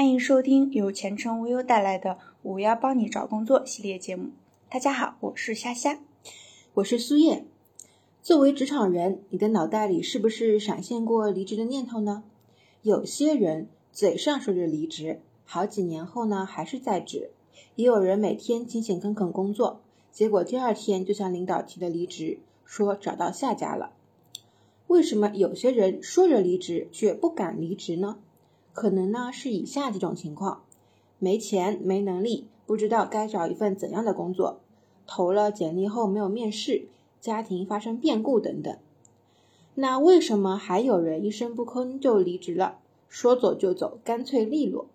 欢迎收听由前程无忧带来的“五幺帮你找工作”系列节目。大家好，我是虾虾，我是苏叶。作为职场人，你的脑袋里是不是闪现过离职的念头呢？有些人嘴上说着离职，好几年后呢还是在职；也有人每天勤勤恳恳工作，结果第二天就向领导提了离职，说找到下家了。为什么有些人说着离职却不敢离职呢？可能呢是以下几种情况：没钱、没能力，不知道该找一份怎样的工作，投了简历后没有面试，家庭发生变故等等。那为什么还有人一声不吭就离职了？说走就走，干脆利落？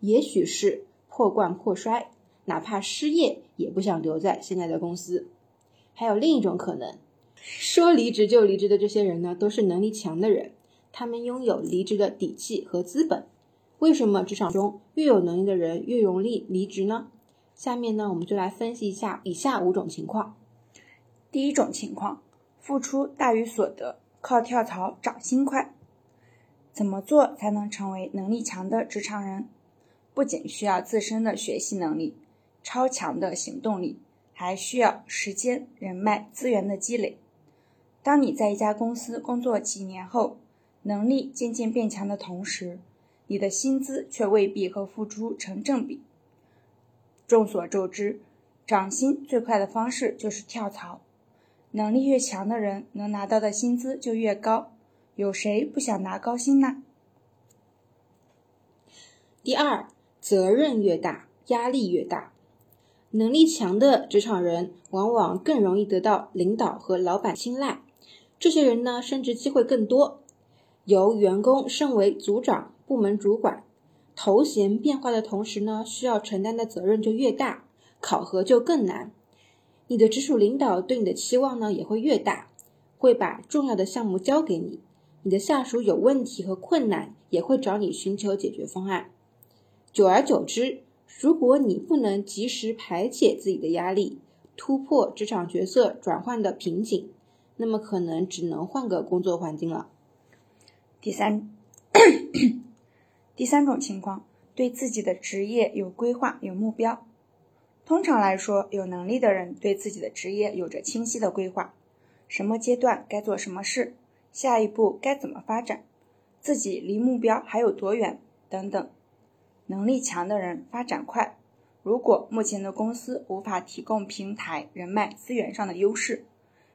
也许是破罐破摔，哪怕失业也不想留在现在的公司。还有另一种可能，说离职就离职的这些人呢，都是能力强的人。他们拥有离职的底气和资本。为什么职场中越有能力的人越容易离职呢？下面呢，我们就来分析一下以下五种情况。第一种情况，付出大于所得，靠跳槽涨薪快。怎么做才能成为能力强的职场人？不仅需要自身的学习能力、超强的行动力，还需要时间、人脉、资源的积累。当你在一家公司工作几年后，能力渐渐变强的同时，你的薪资却未必和付出成正比。众所周知，涨薪最快的方式就是跳槽。能力越强的人，能拿到的薪资就越高。有谁不想拿高薪呢？第二，责任越大，压力越大。能力强的职场人，往往更容易得到领导和老板青睐。这些人呢，升职机会更多。由员工升为组长、部门主管，头衔变化的同时呢，需要承担的责任就越大，考核就更难。你的直属领导对你的期望呢也会越大，会把重要的项目交给你。你的下属有问题和困难，也会找你寻求解决方案。久而久之，如果你不能及时排解自己的压力，突破职场角色转换的瓶颈，那么可能只能换个工作环境了。第三，第三种情况，对自己的职业有规划、有目标。通常来说，有能力的人对自己的职业有着清晰的规划，什么阶段该做什么事，下一步该怎么发展，自己离目标还有多远等等。能力强的人发展快，如果目前的公司无法提供平台、人脉、资源上的优势，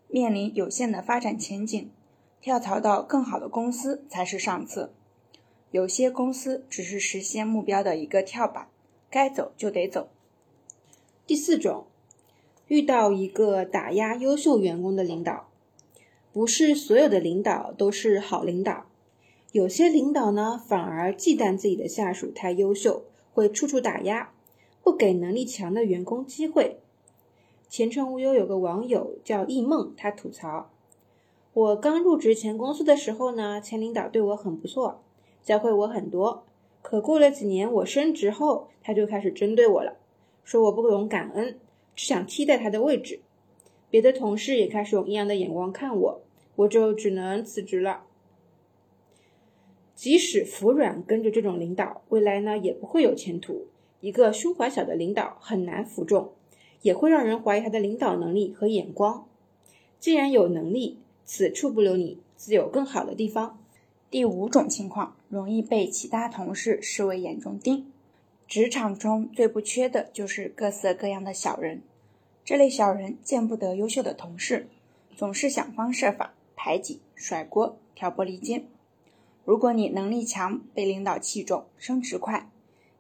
面临有限的发展前景。跳槽到更好的公司才是上策，有些公司只是实现目标的一个跳板，该走就得走。第四种，遇到一个打压优秀员工的领导，不是所有的领导都是好领导，有些领导呢反而忌惮自己的下属太优秀，会处处打压，不给能力强的员工机会。前程无忧有个网友叫易梦，他吐槽。我刚入职前公司的时候呢，前领导对我很不错，教会我很多。可过了几年，我升职后，他就开始针对我了，说我不懂感恩，只想替代他的位置。别的同事也开始用异样的眼光看我，我就只能辞职了。即使服软跟着这种领导，未来呢也不会有前途。一个胸怀小的领导很难服众，也会让人怀疑他的领导能力和眼光。既然有能力，此处不留你，自有更好的地方。第五种情况，容易被其他同事视为眼中钉。职场中最不缺的就是各色各样的小人，这类小人见不得优秀的同事，总是想方设法排挤、甩锅、挑拨离间。如果你能力强，被领导器重，升职快，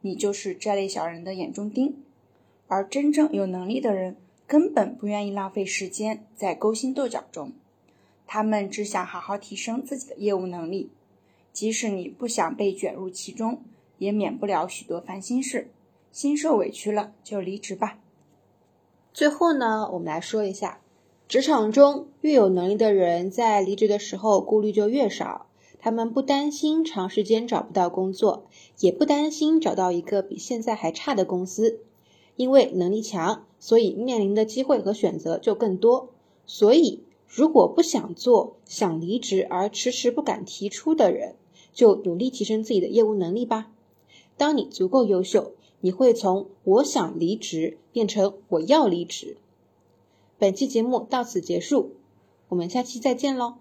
你就是这类小人的眼中钉。而真正有能力的人，根本不愿意浪费时间在勾心斗角中。他们只想好好提升自己的业务能力，即使你不想被卷入其中，也免不了许多烦心事。心受委屈了就离职吧。最后呢，我们来说一下，职场中越有能力的人，在离职的时候顾虑就越少。他们不担心长时间找不到工作，也不担心找到一个比现在还差的公司，因为能力强，所以面临的机会和选择就更多。所以。如果不想做、想离职而迟迟不敢提出的人，就努力提升自己的业务能力吧。当你足够优秀，你会从我想离职变成我要离职。本期节目到此结束，我们下期再见喽。